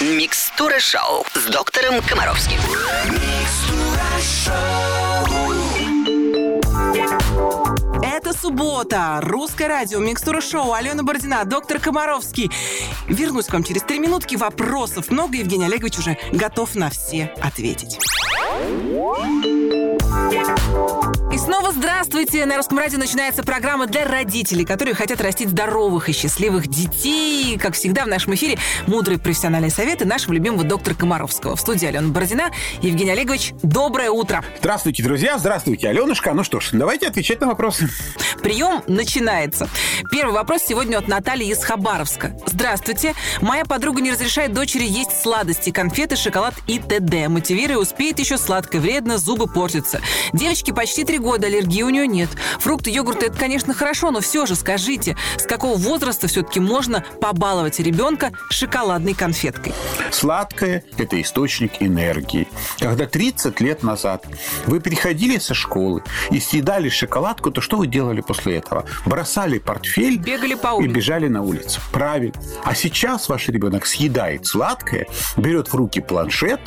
Микстура шоу с доктором Комаровским. Это суббота. Русское радио, микстура шоу, Алена Бородина, доктор Комаровский. Вернусь к вам через три минутки. Вопросов много. Евгений Олегович уже готов на все ответить. И снова здравствуйте! На Русском радио начинается программа для родителей, которые хотят растить здоровых и счастливых детей. Как всегда в нашем эфире мудрые профессиональные советы нашего любимого доктора Комаровского. В студии Алена Бородина. Евгений Олегович, доброе утро! Здравствуйте, друзья! Здравствуйте, Аленушка! Ну что ж, давайте отвечать на вопросы. Прием начинается. Первый вопрос сегодня от Натальи из Хабаровска. Здравствуйте. Моя подруга не разрешает дочери есть сладости, конфеты, шоколад и т.д. Мотивируя, успеет еще сладкое, вредно, зубы портятся. Девочке почти три года, аллергии у нее нет. Фрукты, йогурты – это, конечно, хорошо, но все же скажите, с какого возраста все-таки можно побаловать ребенка шоколадной конфеткой? Сладкое – это источник энергии. Когда 30 лет назад вы приходили со школы и съедали шоколадку, то что вы делали после этого? Бросали портфель Бегали по и улице. бежали на улицу. Правильно. А сейчас ваш ребенок съедает сладкое, берет в руки планшет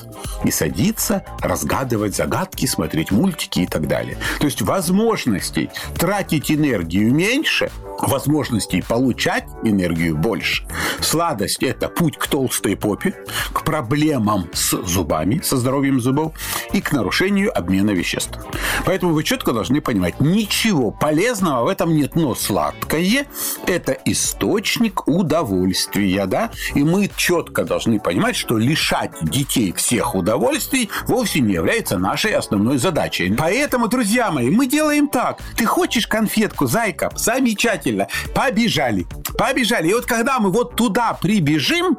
и садится разгадывать загадки, смотреть мультики и так далее. То есть возможностей тратить энергию меньше, возможностей получать энергию больше. Сладость – это путь к толстой попе, к проблемам с зубами, со здоровьем зубов и к нарушению обмена веществ. Поэтому вы четко должны понимать, ничего полезного в этом нет, но сладкое – это источник удовольствия, да? И мы четко должны понимать, что лишать детей всех удовольствий вовсе не является нашей основной задачей. Поэтому, друзья мои, мы делаем так. Ты хочешь конфетку, зайка? Замечательно. Побежали. Побежали. И вот когда мы вот туда прибежим,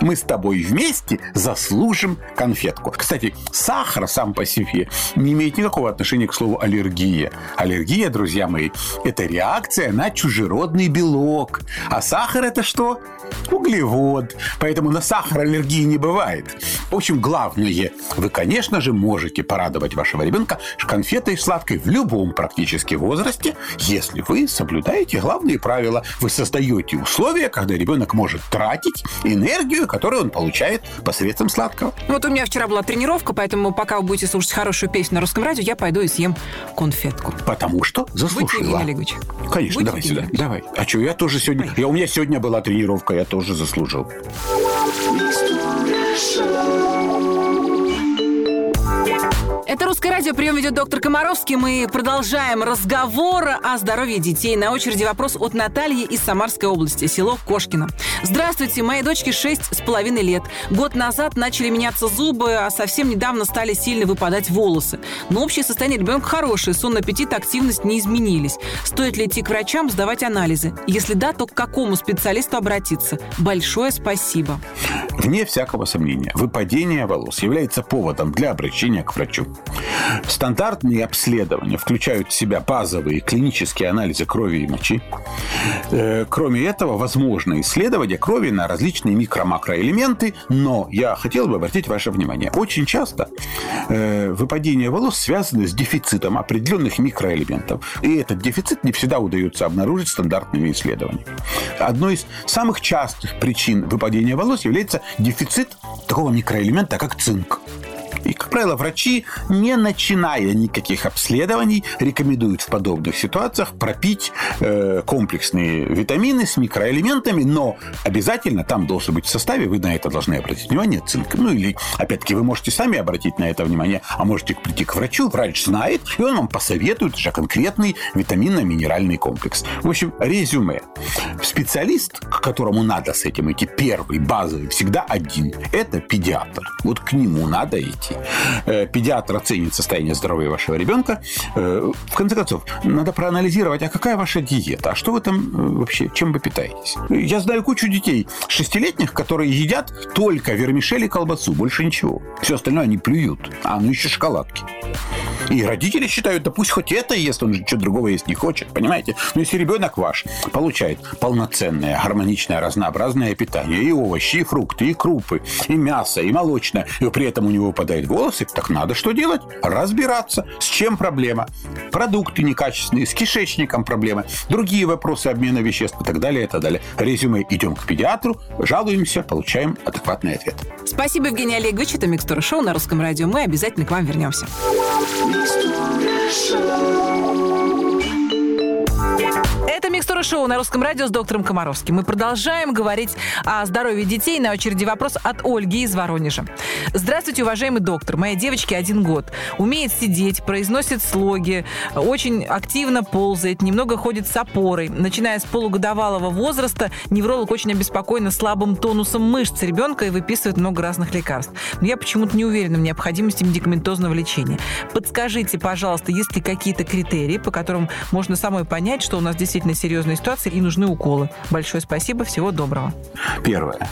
мы с тобой вместе заслужим конфетку. Кстати, сахар сам по себе не имеет никакого отношения к слову аллергия. Аллергия, друзья мои, это реакция на чужеродный белок. А сахар это что? Углевод. Поэтому на сахар аллергии не бывает. В общем, главное, вы, конечно же, можете порадовать вашего ребенка конфетой сладкой в любом практически возрасте, если вы соблюдаете главные правила. Вы создаете условия, когда ребенок может тратить энергию, которую он получает посредством сладкого. Вот у меня вчера была тренировка, поэтому пока вы будете слушать хорошую песню на русском радио, я пойду и съем конфетку. Потому что Будьте, заслужила. Олегович. Конечно, Будьте, давай сюда. Давай. А что, я тоже сегодня... Я, у меня сегодня была тренировка, я тоже заслужил. Это «Русское радио». Прием ведет доктор Комаровский. Мы продолжаем разговор о здоровье детей. На очереди вопрос от Натальи из Самарской области, село Кошкино. Здравствуйте, моей дочке 6 с половиной лет. Год назад начали меняться зубы, а совсем недавно стали сильно выпадать волосы. Но общее состояние ребенка хорошее, сон, аппетит, активность не изменились. Стоит ли идти к врачам, сдавать анализы? Если да, то к какому специалисту обратиться? Большое спасибо. Вне всякого сомнения, выпадение волос является поводом для обращения к врачу. Стандартные обследования включают в себя базовые клинические анализы крови и мочи. Э, Кроме этого, возможно исследование крови на различные микро-макроэлементы, но я хотел бы обратить ваше внимание. Очень часто э, выпадение волос связано с дефицитом определенных микроэлементов. И этот дефицит не всегда удается обнаружить стандартными исследованиями. Одной из самых частых причин выпадения волос является дефицит такого микроэлемента, как цинк. И, как правило, врачи, не начиная никаких обследований, рекомендуют в подобных ситуациях пропить э, комплексные витамины с микроэлементами, но обязательно там должен быть в составе, вы на это должны обратить внимание, цинк. Ну или, опять-таки, вы можете сами обратить на это внимание, а можете прийти к врачу, врач знает, и он вам посоветует уже конкретный витаминно-минеральный комплекс. В общем, резюме. Специалист, к которому надо с этим идти, первый, базовый, всегда один. Это педиатр. Вот к нему надо идти. Э, Педиатр оценит состояние здоровья вашего ребенка. Э, В конце концов, надо проанализировать, а какая ваша диета, а что вы там э, вообще, чем вы питаетесь. Я знаю кучу детей шестилетних, которые едят только вермишель и колбасу, больше ничего. Все остальное они плюют. А, ну еще шоколадки. И родители считают, да пусть хоть это ест, он же ничего другого есть не хочет, понимаете? Но если ребенок ваш получает полноценное, гармоничное, разнообразное питание, и овощи, и фрукты, и крупы, и мясо, и молочное, и при этом у него выпадает волосы, так надо что делать? Разбираться. С чем проблема? Продукты некачественные, с кишечником проблемы, другие вопросы обмена веществ и так далее, и так далее. Резюме идем к педиатру, жалуемся, получаем адекватный ответ. Спасибо, Евгений Олегович. Это «Микстура шоу» на Русском радио. Мы обязательно к вам вернемся. Это «Микстура шоу» на Русском радио с доктором Комаровским. Мы продолжаем говорить о здоровье детей. На очереди вопрос от Ольги из Воронежа. Здравствуйте, уважаемый доктор. Моей девочке один год. Умеет сидеть, произносит слоги, очень активно ползает, немного ходит с опорой. Начиная с полугодовалого возраста, невролог очень обеспокоен слабым тонусом мышц ребенка и выписывает много разных лекарств. Но я почему-то не уверена в необходимости медикаментозного лечения. Подскажите, пожалуйста, есть ли какие-то критерии, по которым можно самой понять, что у нас действительно серьезная ситуация и нужны уколы? Большое спасибо, всего доброго. Первое.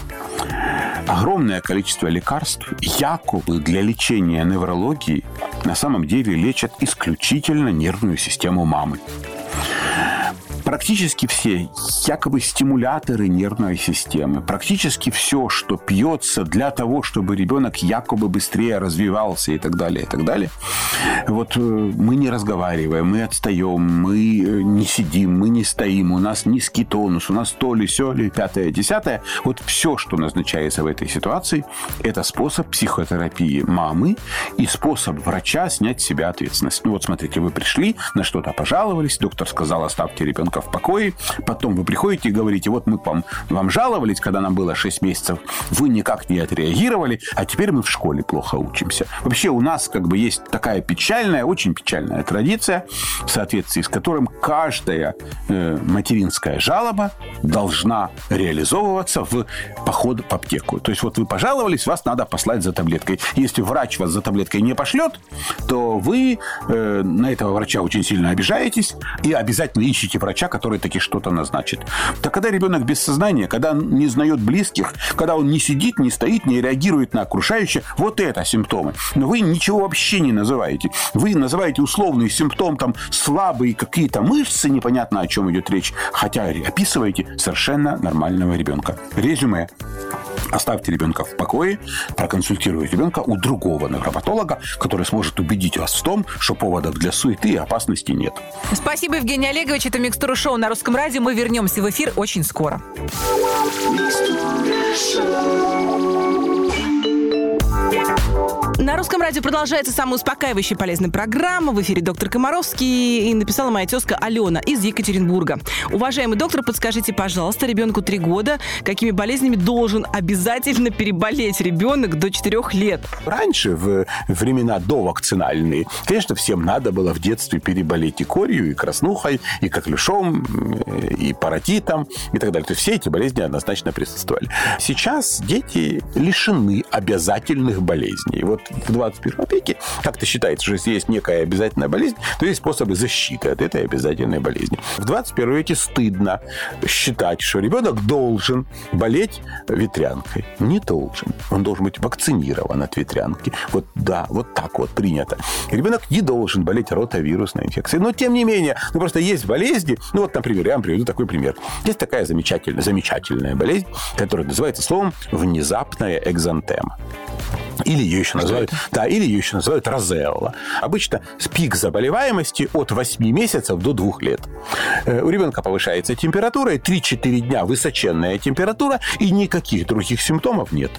Огромное количество лекарств якобы для лечения неврологии на самом деле лечат исключительно нервную систему мамы практически все якобы стимуляторы нервной системы, практически все, что пьется для того, чтобы ребенок якобы быстрее развивался и так далее, и так далее. Вот э, мы не разговариваем, мы отстаем, мы э, не сидим, мы не стоим, у нас низкий тонус, у нас то ли, все ли, пятое, десятое. Вот все, что назначается в этой ситуации, это способ психотерапии мамы и способ врача снять с себя ответственность. Ну вот смотрите, вы пришли, на что-то пожаловались, доктор сказал, оставьте ребенка ребенка в покое, потом вы приходите и говорите, вот мы вам, вам жаловались, когда нам было 6 месяцев, вы никак не отреагировали, а теперь мы в школе плохо учимся. Вообще у нас как бы есть такая печальная, очень печальная традиция, в соответствии с которым каждая э, материнская жалоба должна реализовываться в поход в аптеку. То есть вот вы пожаловались, вас надо послать за таблеткой. Если врач вас за таблеткой не пошлет, то вы э, на этого врача очень сильно обижаетесь и обязательно ищите врача, врача, который таки что-то назначит. Так когда ребенок без сознания, когда он не знает близких, когда он не сидит, не стоит, не реагирует на окружающее, вот это симптомы. Но вы ничего вообще не называете. Вы называете условный симптом, там, слабые какие-то мышцы, непонятно о чем идет речь, хотя описываете совершенно нормального ребенка. Резюме. Оставьте ребенка в покое, проконсультируйте ребенка у другого невропатолога, который сможет убедить вас в том, что поводов для суеты и опасности нет. Спасибо, Евгений Олегович. Это «Микстура шоу» на Русском радио. Мы вернемся в эфир очень скоро. На русском радио продолжается самая успокаивающая полезная программа. В эфире доктор Комаровский и написала моя тезка Алена из Екатеринбурга. Уважаемый доктор, подскажите, пожалуйста, ребенку три года, какими болезнями должен обязательно переболеть ребенок до 4 лет? Раньше, в времена довакцинальные, конечно, всем надо было в детстве переболеть и корью, и краснухой, и коклюшом, и паротитом, и так далее. То есть все эти болезни однозначно присутствовали. Сейчас дети лишены обязательных болезней. Вот в 21 веке как-то считается, что если есть некая обязательная болезнь, то есть способы защиты от этой обязательной болезни. В 21 веке стыдно считать, что ребенок должен болеть ветрянкой. Не должен. Он должен быть вакцинирован от ветрянки. Вот да, вот так вот принято. Ребенок не должен болеть ротовирусной инфекцией. Но тем не менее, ну просто есть болезни. Ну вот, например, я вам приведу такой пример. Есть такая замечательная, замечательная болезнь, которая называется словом внезапная экзантема. Или ее еще называют, да, или ее еще называют розелла. Обычно пик заболеваемости от 8 месяцев до 2 лет. Э, у ребенка повышается температура, и 3-4 дня высоченная температура, и никаких других симптомов нет.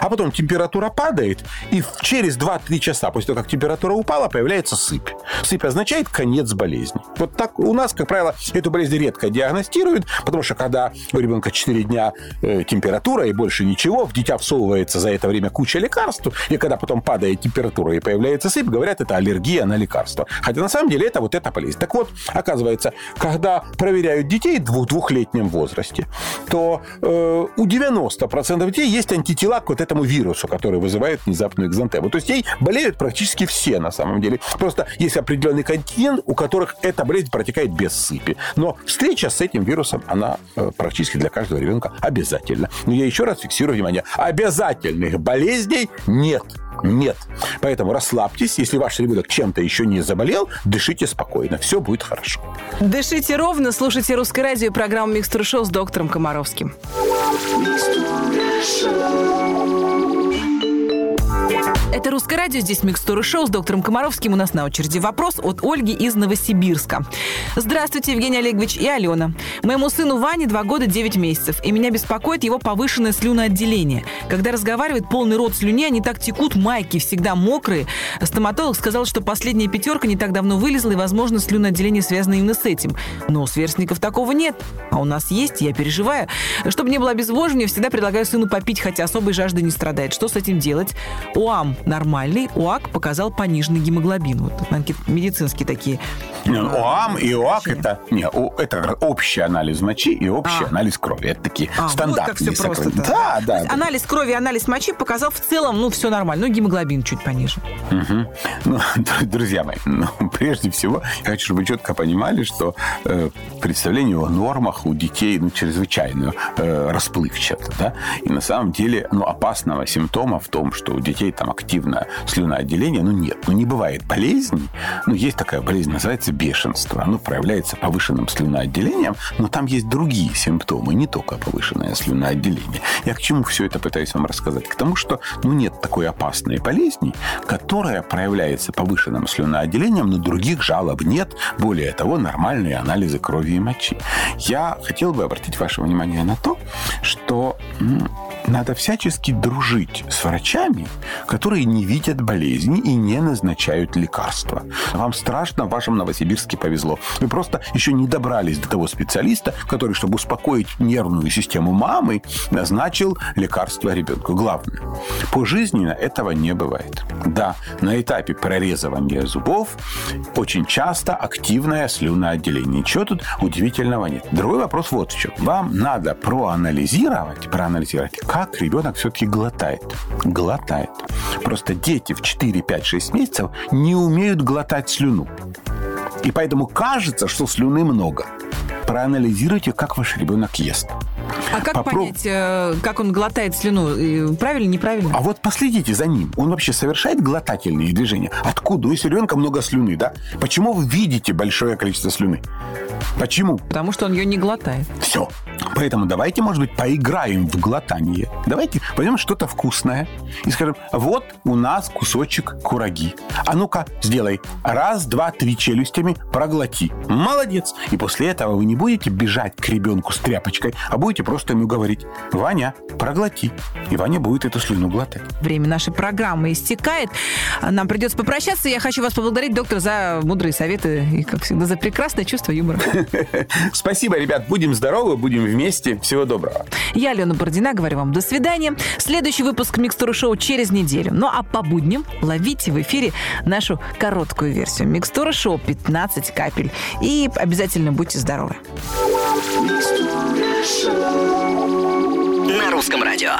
А потом температура падает, и через 2-3 часа после того, как температура упала, появляется сыпь. Сыпь означает конец болезни. Вот так у нас, как правило, эту болезнь редко диагностируют, потому что когда у ребенка 4 дня э, температура и больше ничего, в дитя всовывается за это время куча лекарств, и когда потом падает температура и появляется сыпь, говорят, это аллергия на лекарства. Хотя на самом деле это вот эта болезнь. Так вот, оказывается, когда проверяют детей в двухлетнем возрасте, то э, у 90% детей есть антитела к вот этому вирусу, который вызывает внезапную экзантему. То есть ей болеют практически все на самом деле. Просто есть определенный континент, у которых эта болезнь протекает без сыпи. Но встреча с этим вирусом, она э, практически для каждого ребенка обязательна. Но я еще раз фиксирую внимание. Обязательных болезней нет. Нет. Поэтому расслабьтесь. Если ваш ребенок чем-то еще не заболел, дышите спокойно. Все будет хорошо. Дышите ровно, слушайте «Русское радио» и программу «Микстур Шоу» с доктором Комаровским. Это «Русское радио», здесь «Микстура шоу» с доктором Комаровским. У нас на очереди вопрос от Ольги из Новосибирска. Здравствуйте, Евгений Олегович и Алена. Моему сыну Ване 2 года 9 месяцев, и меня беспокоит его повышенное слюноотделение. Когда разговаривает полный рот слюни, они так текут, майки всегда мокрые. Стоматолог сказал, что последняя пятерка не так давно вылезла, и, возможно, слюноотделение связано именно с этим. Но у сверстников такого нет. А у нас есть, я переживаю. Чтобы не было обезвоживания, всегда предлагаю сыну попить, хотя особой жажды не страдает. Что с этим делать? УАМ нормальный, УАК показал пониженный гемоглобин. Вот медицинские такие. ОАМ и ОАК это, не, это общий анализ мочи и общий а. анализ крови. Это такие а, стандартные вот как все просто Да, да, да. Анализ крови и анализ мочи показал в целом, ну, все нормально. Ну, гемоглобин чуть пониже. Угу. Ну, друзья мои, ну, прежде всего, я хочу, чтобы вы четко понимали, что э, представление о нормах у детей ну, чрезвычайно э, расплывчато. Да? И на самом деле ну, опасного симптома в том, что у детей там активное слюноотделение, ну нет, ну не бывает болезни. Ну есть такая болезнь, называется бешенство. Оно проявляется повышенным слюноотделением, но там есть другие симптомы, не только повышенное слюноотделение. Я к чему все это пытаюсь вам рассказать? К тому, что ну нет такой опасной болезни, которая проявляется повышенным слюноотделением, но других жалоб нет. Более того, нормальные анализы крови и мочи. Я хотел бы обратить ваше внимание на то, что надо всячески дружить с врачами, которые не видят болезни и не назначают лекарства. Вам страшно, в вашем Новосибирске повезло. Вы просто еще не добрались до того специалиста, который, чтобы успокоить нервную систему мамы, назначил лекарство ребенку. Главное, пожизненно этого не бывает. Да, на этапе прорезывания зубов очень часто активное слюноотделение. Ничего тут удивительного нет. Другой вопрос вот в чем. Вам надо проанализировать, проанализировать, как ребенок все-таки глотает. Глотает. Просто дети в 4, 5, 6 месяцев не умеют глотать слюну. И поэтому кажется, что слюны много. Проанализируйте, как ваш ребенок ест. А как Попроб... понять, э, как он глотает слюну? Правильно, неправильно? А вот последите за ним. Он вообще совершает глотательные движения? Откуда? У ребенка много слюны, да? Почему вы видите большое количество слюны? Почему? Потому что он ее не глотает. Все. Поэтому давайте, может быть, поиграем в глотание. Давайте возьмем что-то вкусное и скажем, вот у нас кусочек кураги. А ну-ка, сделай раз, два, три челюстями, проглоти. Молодец. И после этого вы не будете бежать к ребенку с тряпочкой, а будете просто ему говорить, Ваня, проглоти. И Ваня будет эту слюну глотать. Время нашей программы истекает. Нам придется попрощаться. Я хочу вас поблагодарить, доктор, за мудрые советы и, как всегда, за прекрасное чувство юмора. Спасибо, ребят. Будем здоровы, будем вместе. Всего доброго. Я, Алена Бородина, говорю вам до свидания. Следующий выпуск Микстуры Шоу через неделю. Ну а по будням ловите в эфире нашу короткую версию. Микстура Шоу 15 капель. И обязательно будьте здоровы. На русском радио.